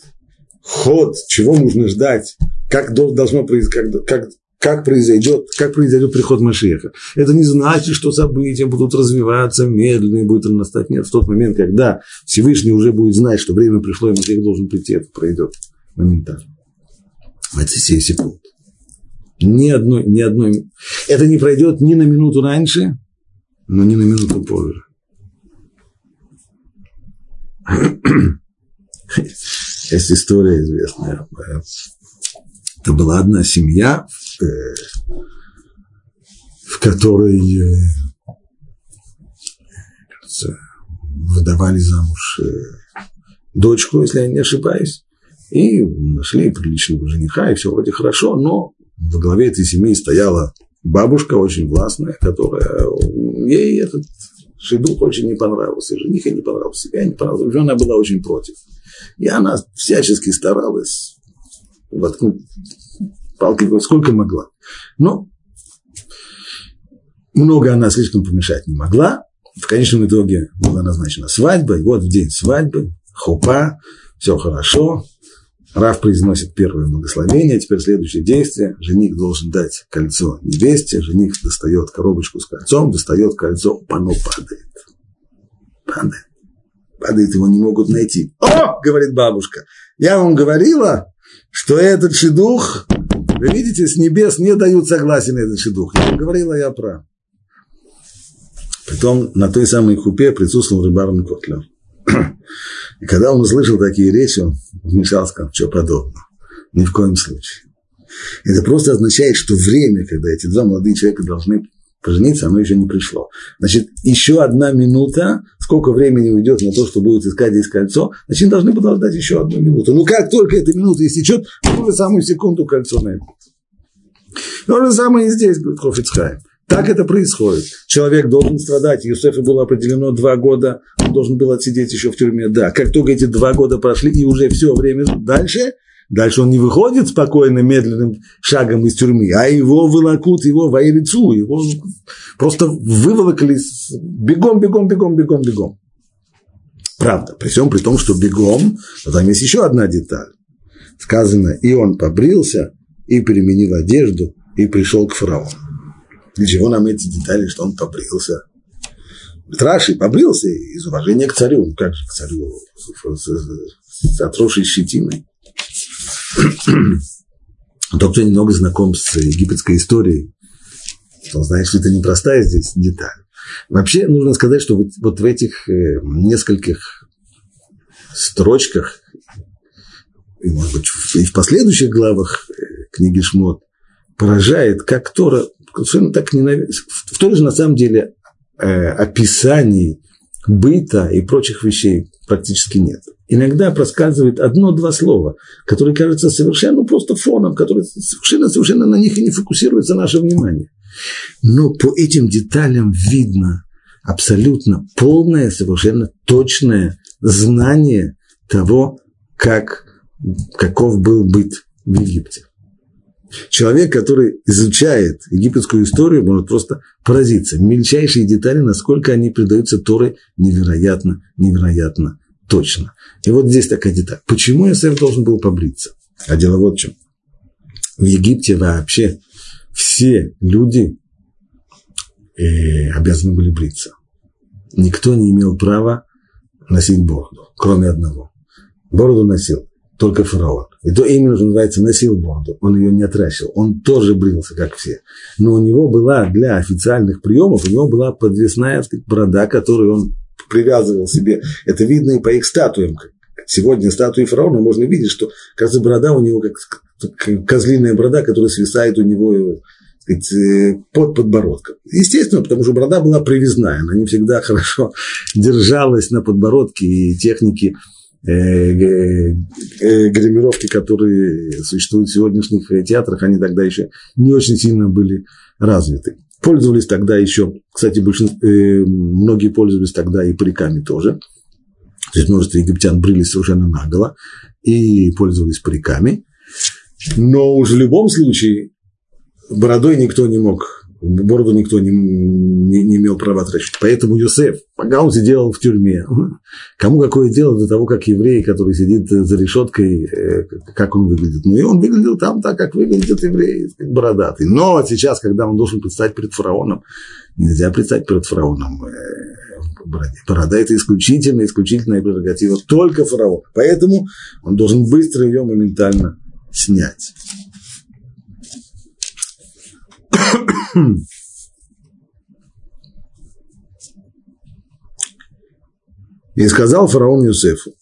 ход, чего нужно ждать, как должно происходить, как, как как произойдет, как произойдет приход Машеха. Это не значит, что события будут развиваться медленно и будет настать. Нет, в тот момент, когда Всевышний уже будет знать, что время пришло, и Машех должен прийти, это пройдет моментально. В эти 7 секунд. Ни одной, ни одной. Это не пройдет ни на минуту раньше, но ни на минуту позже. Есть история известная. Это была одна семья, Э, в которой э, кажется, выдавали замуж э, дочку, если я не ошибаюсь, и нашли приличного жениха, и все вроде хорошо, но во главе этой семьи стояла бабушка очень властная, которая ей этот шедух очень не понравился, жених не понравился, себя не понравился, она была очень против. И она всячески старалась воткнуть палкой сколько могла. Но много она слишком помешать не могла. В конечном итоге была назначена свадьба, и вот в день свадьбы, хупа, все хорошо, Рав произносит первое благословение, теперь следующее действие. Жених должен дать кольцо невесте, жених достает коробочку с кольцом, достает кольцо, оно падает. Падает. Падает, его не могут найти. О, говорит бабушка, я вам говорила, что этот шедух вы видите, с небес не дают согласия на этот шедух. Я говорила я прав. Притом на той самой купе присутствовал Рыбарон Котлер. И когда он услышал такие речи, он вмешался, сказал, что подобного. Ни в коем случае. Это просто означает, что время, когда эти два молодые человека должны пожениться, оно еще не пришло. Значит, еще одна минута, сколько времени уйдет на то, что будет искать здесь кольцо, значит, должны подождать еще одну минуту. Ну, как только эта минута истечет, в ту же самую секунду кольцо найдут. То же самое и здесь, говорит Хофицхайм. Так это происходит. Человек должен страдать. Юсефу было определено два года, он должен был отсидеть еще в тюрьме. Да, как только эти два года прошли, и уже все время дальше, Дальше он не выходит спокойно, медленным шагом из тюрьмы, а его вылакут, его в Айрицу, его просто выволокли бегом, бегом, бегом, бегом, бегом. Правда, при всем при том, что бегом, но там есть еще одна деталь. Сказано, и он побрился, и переменил одежду, и пришел к фараону. Для чего нам эти детали, что он побрился? Раши побрился из уважения к царю. Ну, как же к царю? С отросшей щетиной. Тот, кто немного знаком с египетской историей, он знает, что это непростая здесь деталь. Вообще нужно сказать, что вот, вот в этих э, нескольких строчках, и, может быть, и в последующих главах э, книги Шмот, поражает, как Тора совершенно так ненавидит. В Торе же на самом деле э, описаний быта и прочих вещей практически нет иногда проскальзывает одно-два слова, которые кажутся совершенно просто фоном, которые совершенно, совершенно на них и не фокусируется наше внимание. Но по этим деталям видно абсолютно полное, совершенно точное знание того, как, каков был быт в Египте. Человек, который изучает египетскую историю, может просто поразиться. Мельчайшие детали, насколько они придаются Торы невероятно, невероятно точно. И вот здесь такая деталь. Почему Иосиф должен был побриться? А дело вот в чем. В Египте вообще все люди э, обязаны были бриться. Никто не имел права носить бороду, кроме одного. Бороду носил только фараон. И то именно, что называется, носил бороду. Он ее не отращивал. Он тоже брился, как все. Но у него была для официальных приемов, у него была подвесная сказать, борода, которую он привязывал себе. Это видно и по их статуям. Сегодня статуи фараона можно видеть, что, кажется, борода у него как козлиная борода, которая свисает у него сказать, э, под подбородком. Естественно, потому что борода была привязная, она не всегда хорошо держалась на подбородке, и техники э, э, гримировки, которые существуют в сегодняшних театрах, они тогда еще не очень сильно были развиты. Пользовались тогда еще, кстати, большинство, многие пользовались тогда и париками тоже. То есть множество египтян брились совершенно наголо и пользовались париками. Но уже в любом случае бородой никто не мог, бороду никто не, не, не имел права отращивать. Поэтому Юсеф, пока он сидел в тюрьме, кому какое дело до того, как еврей, который сидит за решеткой, э, как он выглядит. Ну и он выглядел там так, как выглядит еврей, бородатый. Но сейчас, когда он должен предстать перед фараоном, нельзя предстать перед фараоном э, бороде. Борода – это исключительно, исключительная прерогатива только фараона. Поэтому он должен быстро ее моментально снять. И сказал фараон Юсефу,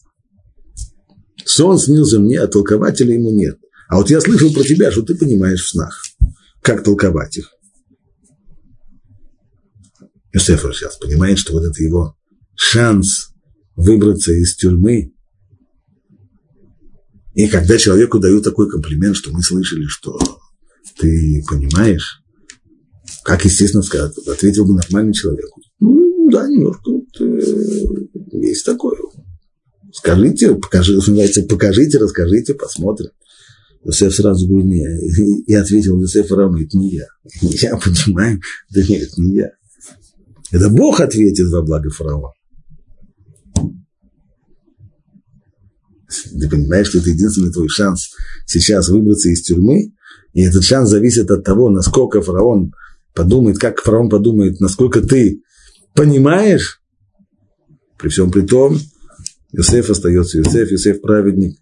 сон снился мне, а толкователя ему нет. А вот я слышал про тебя, что ты понимаешь в снах. Как толковать их? Юсеф сейчас понимает, что вот это его шанс выбраться из тюрьмы. И когда человеку дают такой комплимент, что мы слышали, что ты понимаешь, как, естественно, сказать, ответил бы нормальный человек. Ну, да, немножко вот, э, есть такое. Скажите, покажи, называется, покажите, расскажите, посмотрим. Йосеф сразу говорит, не, и ответил Йосеф равно, это не я. Я, понимаю, да нет, не я. Это Бог ответит во благо фараона. Ты понимаешь, что это единственный твой шанс сейчас выбраться из тюрьмы, и этот шанс зависит от того, насколько фараон подумает, как фараон подумает, насколько ты понимаешь, при всем при том, Иосиф остается Иосиф, Иосиф праведник.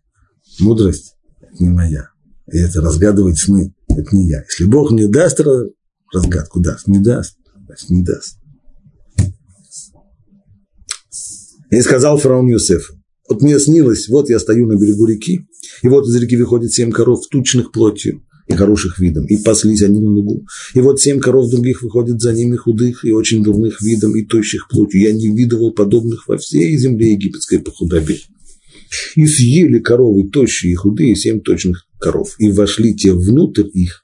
Мудрость – не моя. И это разгадывать сны – это не я. Если Бог мне даст разгадку, даст, не даст, значит не даст. И сказал фараон Иосиф, вот мне снилось, вот я стою на берегу реки, и вот из реки выходит семь коров, тучных плотью, и хороших видом, и паслись они на лугу. И вот семь коров других выходят за ними худых и очень дурных видом и тощих плотью. Я не видывал подобных во всей земле египетской по худобе. И съели коровы тощие и худые, семь точных коров, и вошли те внутрь их,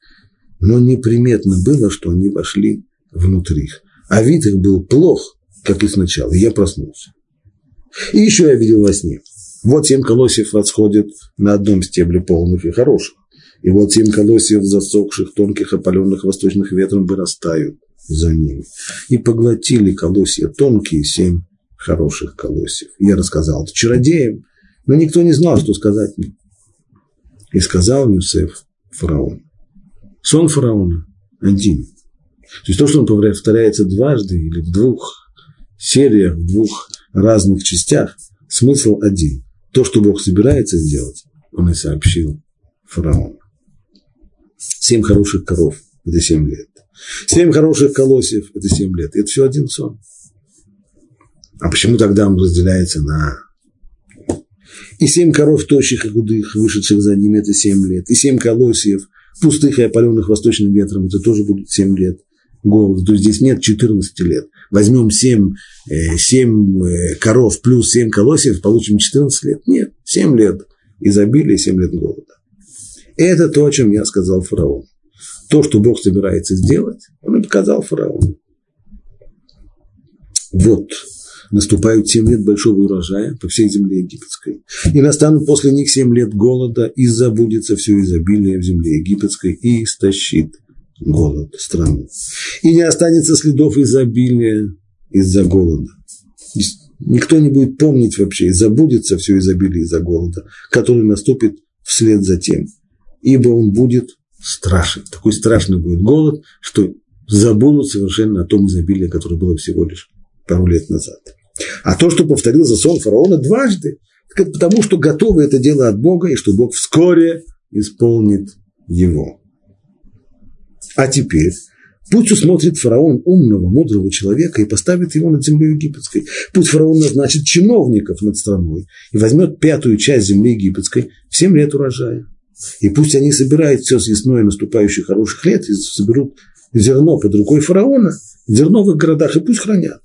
но неприметно было, что они вошли внутрь их. А вид их был плох, как и сначала, и я проснулся. И еще я видел во сне. Вот семь колосьев восходят на одном стебле полных и хороших. И вот семь колосьев засохших, тонких, опаленных восточных ветром вырастают за ними. И поглотили колосья тонкие, семь хороших колосьев. Я рассказал это чародеям, но никто не знал, что сказать мне. И сказал Юсеф фараон. Сон фараона один. То есть то, что он повторяется дважды или в двух сериях, в двух разных частях, смысл один. То, что Бог собирается сделать, он и сообщил фараону. Семь хороших коров – это семь лет. Семь хороших колосьев – это семь лет. Это все один сон. А почему тогда он разделяется на... И семь коров тощих и худых, вышедших за ними, это семь лет. И семь колосьев, пустых и опаленных восточным ветром, это тоже будут семь лет. Голод. То есть здесь нет 14 лет. Возьмем 7, 7 э, э, коров плюс 7 колосьев, получим 14 лет. Нет, 7 лет изобилия, 7 лет голода. Это то, о чем я сказал фараону. То, что Бог собирается сделать, он и показал фараону. Вот, наступают семь лет большого урожая по всей земле египетской. И настанут после них семь лет голода, и забудется все изобилие в земле египетской, и истощит голод страну. И не останется следов изобилия из-за голода. Никто не будет помнить вообще, и забудется все изобилие из-за голода, который наступит вслед за тем ибо он будет страшен. Такой страшный будет голод, что забудут совершенно о том изобилии, которое было всего лишь пару лет назад. А то, что повторил за сон фараона дважды, это потому, что готово это дело от Бога, и что Бог вскоре исполнит его. А теперь Пусть усмотрит фараон умного, мудрого человека и поставит его над землей египетской. Пусть фараон назначит чиновников над страной и возьмет пятую часть земли египетской в семь лет урожая. И пусть они собирают все съестное наступающих хороших лет и соберут зерно под рукой фараона в зерновых городах и пусть хранят.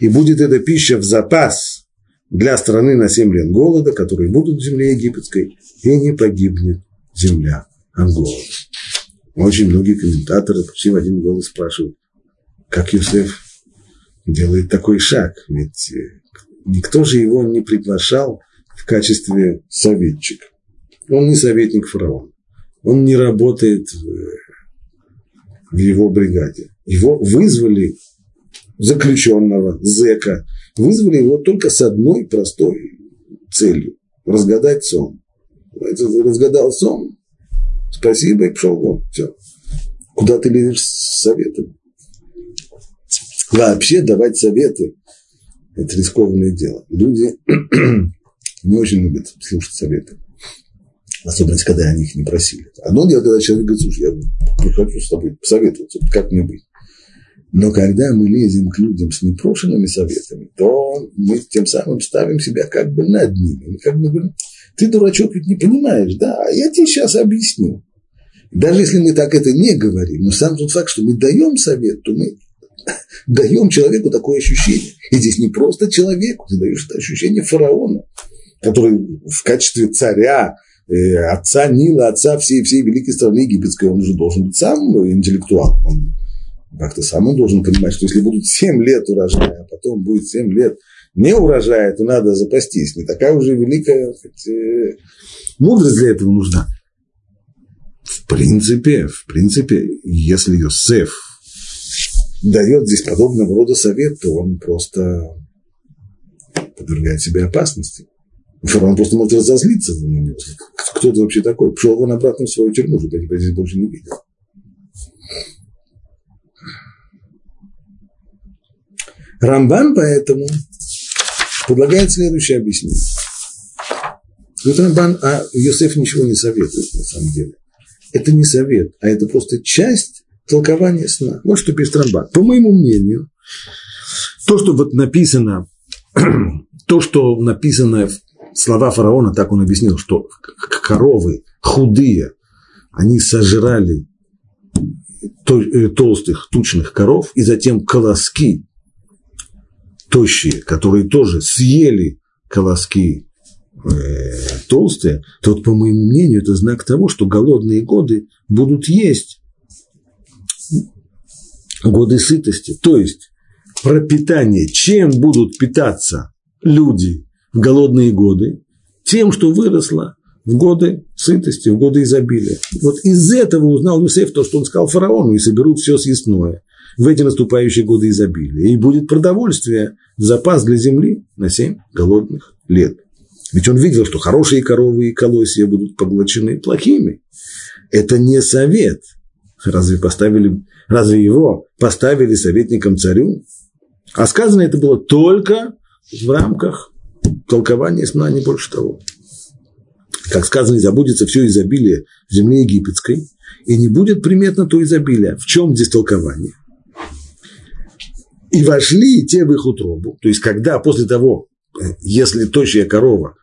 И будет эта пища в запас для страны на семь лет голода, которые будут в земле египетской, и не погибнет земля от голода. Очень многие комментаторы почти в один голос спрашивают, как Юсеф делает такой шаг, ведь э, никто же его не приглашал в качестве советчика. Он не советник фараона, он не работает в его бригаде. Его вызвали заключенного, зека, вызвали его только с одной простой целью – разгадать сон. Разгадал сон, спасибо, и пошел вон, все. Куда ты лезешь с советами? Вообще давать советы – это рискованное дело. Люди не очень любят слушать советы. Особенно, когда они их не просили. Одно дело, когда человек говорит, слушай, я хочу с тобой посоветоваться, как мне быть. Но когда мы лезем к людям с непрошенными советами, то мы тем самым ставим себя как бы над ними. Мы как бы говорим, ты, дурачок, ведь не понимаешь, да, а я тебе сейчас объясню. Даже если мы так это не говорим, но сам тот факт, что мы даем совет, то мы даем человеку такое ощущение. И здесь не просто человеку, ты даешь это ощущение фараона, который в качестве царя, отца Нила, отца всей, всей великой страны египетской, он уже должен быть сам интеллектуал. Он как-то сам он должен понимать, что если будут 7 лет урожая, а потом будет 7 лет не урожая, то надо запастись. Не такая уже великая сказать, э, мудрость для этого нужна. В принципе, в принципе, если Йосеф дает здесь подобного рода совет, то он просто подвергает себе опасности. Фараон просто может разозлиться. Кто ты вообще такой? Пошел он обратно в свою тюрьму, чтобы я тебя здесь больше не видел. Рамбан поэтому предлагает следующее объяснение. Вот Рамбан, а Йосеф ничего не советует на самом деле. Это не совет, а это просто часть толкования сна. Вот что пишет Рамбан. По моему мнению, то, что вот написано, то, что написано слова фараона, так он объяснил, что коровы худые, они сожрали э, толстых, тучных коров, и затем колоски тощие, которые тоже съели колоски э, толстые, то, вот, по моему мнению, это знак того, что голодные годы будут есть. Годы сытости. То есть пропитание, чем будут питаться люди в голодные годы, тем, что выросло в годы сытости, в годы изобилия. Вот из этого узнал Юсеф то, что он сказал фараону, и соберут все съестное в эти наступающие годы изобилия. И будет продовольствие, запас для земли на семь голодных лет. Ведь он видел, что хорошие коровы и колосья будут поглощены плохими. Это не совет. Разве, поставили, разве его поставили советником царю? А сказано это было только в рамках толкования сна, не больше того. Как сказано, забудется все изобилие в земле египетской, и не будет приметно то изобилие. В чем здесь толкование? И вошли те в их утробу. То есть, когда после того, э, если тощая корова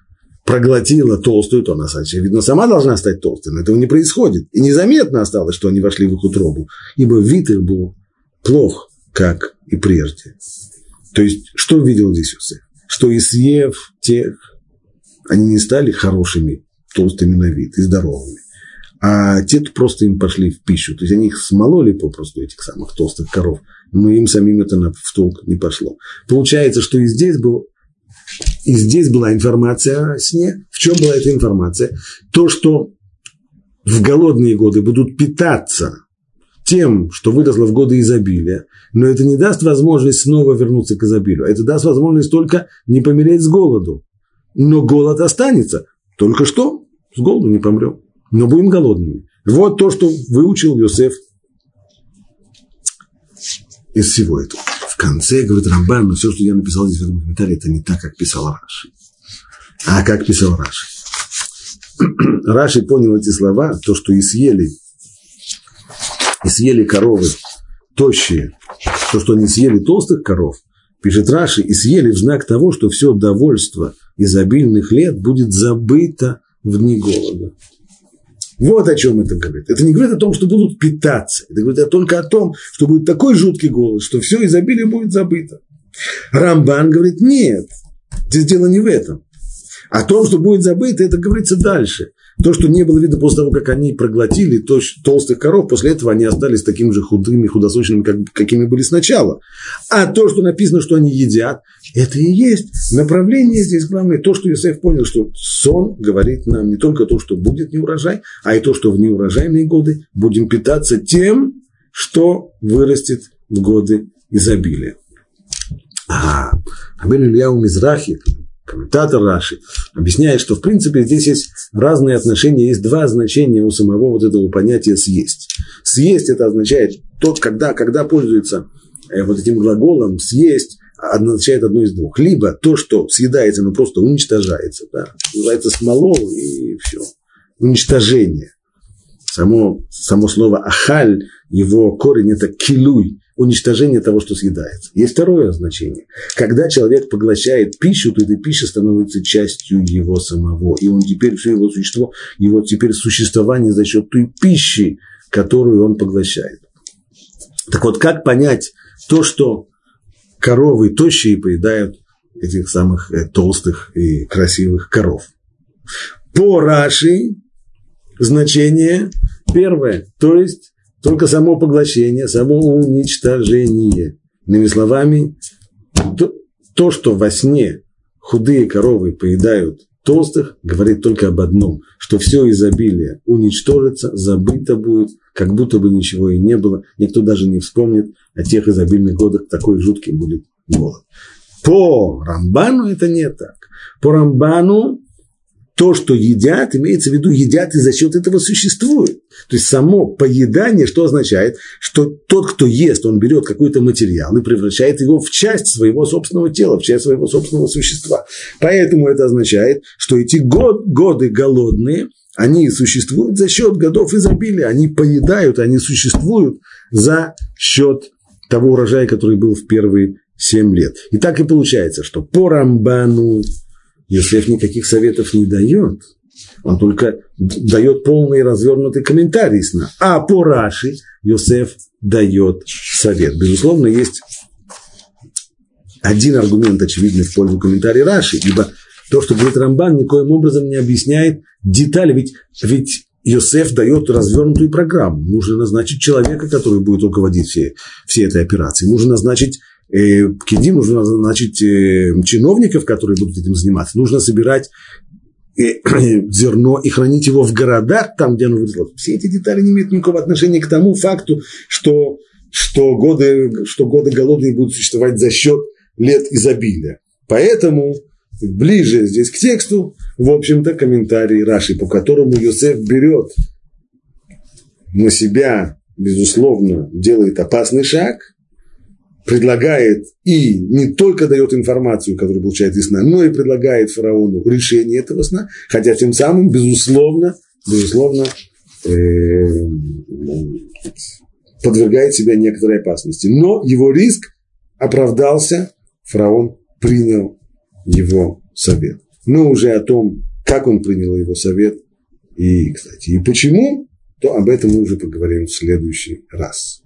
проглотила толстую, то она, очевидно, сама должна стать толстой. Но этого не происходит. И незаметно осталось, что они вошли в их утробу, ибо вид их был плох, как и прежде. То есть, что видел здесь Иосиф? Что и съев тех, они не стали хорошими, толстыми на вид и здоровыми. А те просто им пошли в пищу. То есть, они их смололи попросту, этих самых толстых коров, но им самим это в толк не пошло. Получается, что и здесь был и здесь была информация о сне. В чем была эта информация? То, что в голодные годы будут питаться тем, что выросло в годы изобилия, но это не даст возможность снова вернуться к изобилию. Это даст возможность только не помереть с голоду. Но голод останется. Только что с голоду не помрем. Но будем голодными. Вот то, что выучил Йосеф из всего этого конце, говорит Рамбан, но все, что я написал здесь в этом комментарии, это не так, как писал Раши. А как писал Раши? Раши понял эти слова, то, что и съели, и съели коровы тощие, то, что они съели толстых коров, пишет Раши, и съели в знак того, что все довольство изобильных лет будет забыто в дни голода. Вот о чем это говорит. Это не говорит о том, что будут питаться. Это говорит только о том, что будет такой жуткий голод, что все изобилие будет забыто. Рамбан говорит, нет, здесь дело не в этом. О том, что будет забыто, это говорится дальше. То, что не было видно после того, как они проглотили то, толстых коров, после этого они остались такими же худыми, худосочными, как, какими были сначала. А то, что написано, что они едят, это и есть направление здесь главное. То, что Иосиф понял, что сон говорит нам не только то, что будет неурожай, а и то, что в неурожайные годы будем питаться тем, что вырастет в годы изобилия. А Абель Ильяу Мизрахи, комментатор Раши, объясняет, что в принципе здесь есть разные отношения, есть два значения у самого вот этого понятия съесть. Съесть это означает тот, когда, когда пользуется э, вот этим глаголом съесть, означает одно из двух. Либо то, что съедается, но просто уничтожается, да, называется смолол и все. Уничтожение. Само, само слово ахаль, его корень это килуй, уничтожение того, что съедается. Есть второе значение. Когда человек поглощает пищу, то эта пища становится частью его самого. И он теперь, все его существо, его теперь существование за счет той пищи, которую он поглощает. Так вот, как понять то, что коровы тощие поедают этих самых э, толстых и красивых коров? По Раши значение первое, то есть только само поглощение, само уничтожение. Иными словами, то, то, что во сне худые коровы поедают толстых, говорит только об одном, что все изобилие уничтожится, забыто будет, как будто бы ничего и не было. Никто даже не вспомнит о тех изобильных годах, такой жуткий будет голод. По Рамбану это не так. По Рамбану то, что едят, имеется в виду, едят и за счет этого существуют. То есть само поедание, что означает, что тот, кто ест, он берет какой-то материал и превращает его в часть своего собственного тела, в часть своего собственного существа. Поэтому это означает, что эти год, годы голодные, они существуют за счет годов изобилия, они поедают, они существуют за счет того урожая, который был в первые семь лет. И так и получается, что по Рамбану Йосеф никаких советов не дает, он только дает полный развернутый комментарий сна. А по Раши Йосеф дает совет. Безусловно, есть один аргумент очевидный в пользу комментария Раши, ибо то, что говорит Рамбан, никоим образом не объясняет детали, ведь, ведь Йосеф дает развернутую программу. Нужно назначить человека, который будет руководить всей, всей этой операцией. Нужно назначить э, пкидим, нужно назначить э, чиновников, которые будут этим заниматься, нужно собирать э, зерно и хранить его в городах, там, где оно выросло. Все эти детали не имеют никакого отношения к тому факту, что, что, годы, что годы голодные будут существовать за счет лет изобилия. Поэтому ближе здесь к тексту, в общем-то, комментарий Раши, по которому Йосеф берет на себя, безусловно, делает опасный шаг – предлагает и не только дает информацию, которую получает из сна, но и предлагает фараону решение этого сна, хотя тем самым, безусловно, безусловно, э, подвергает себя некоторой опасности. Но его риск оправдался, фараон принял его совет. Но уже о том, как он принял его совет и, кстати, и почему, то об этом мы уже поговорим в следующий раз.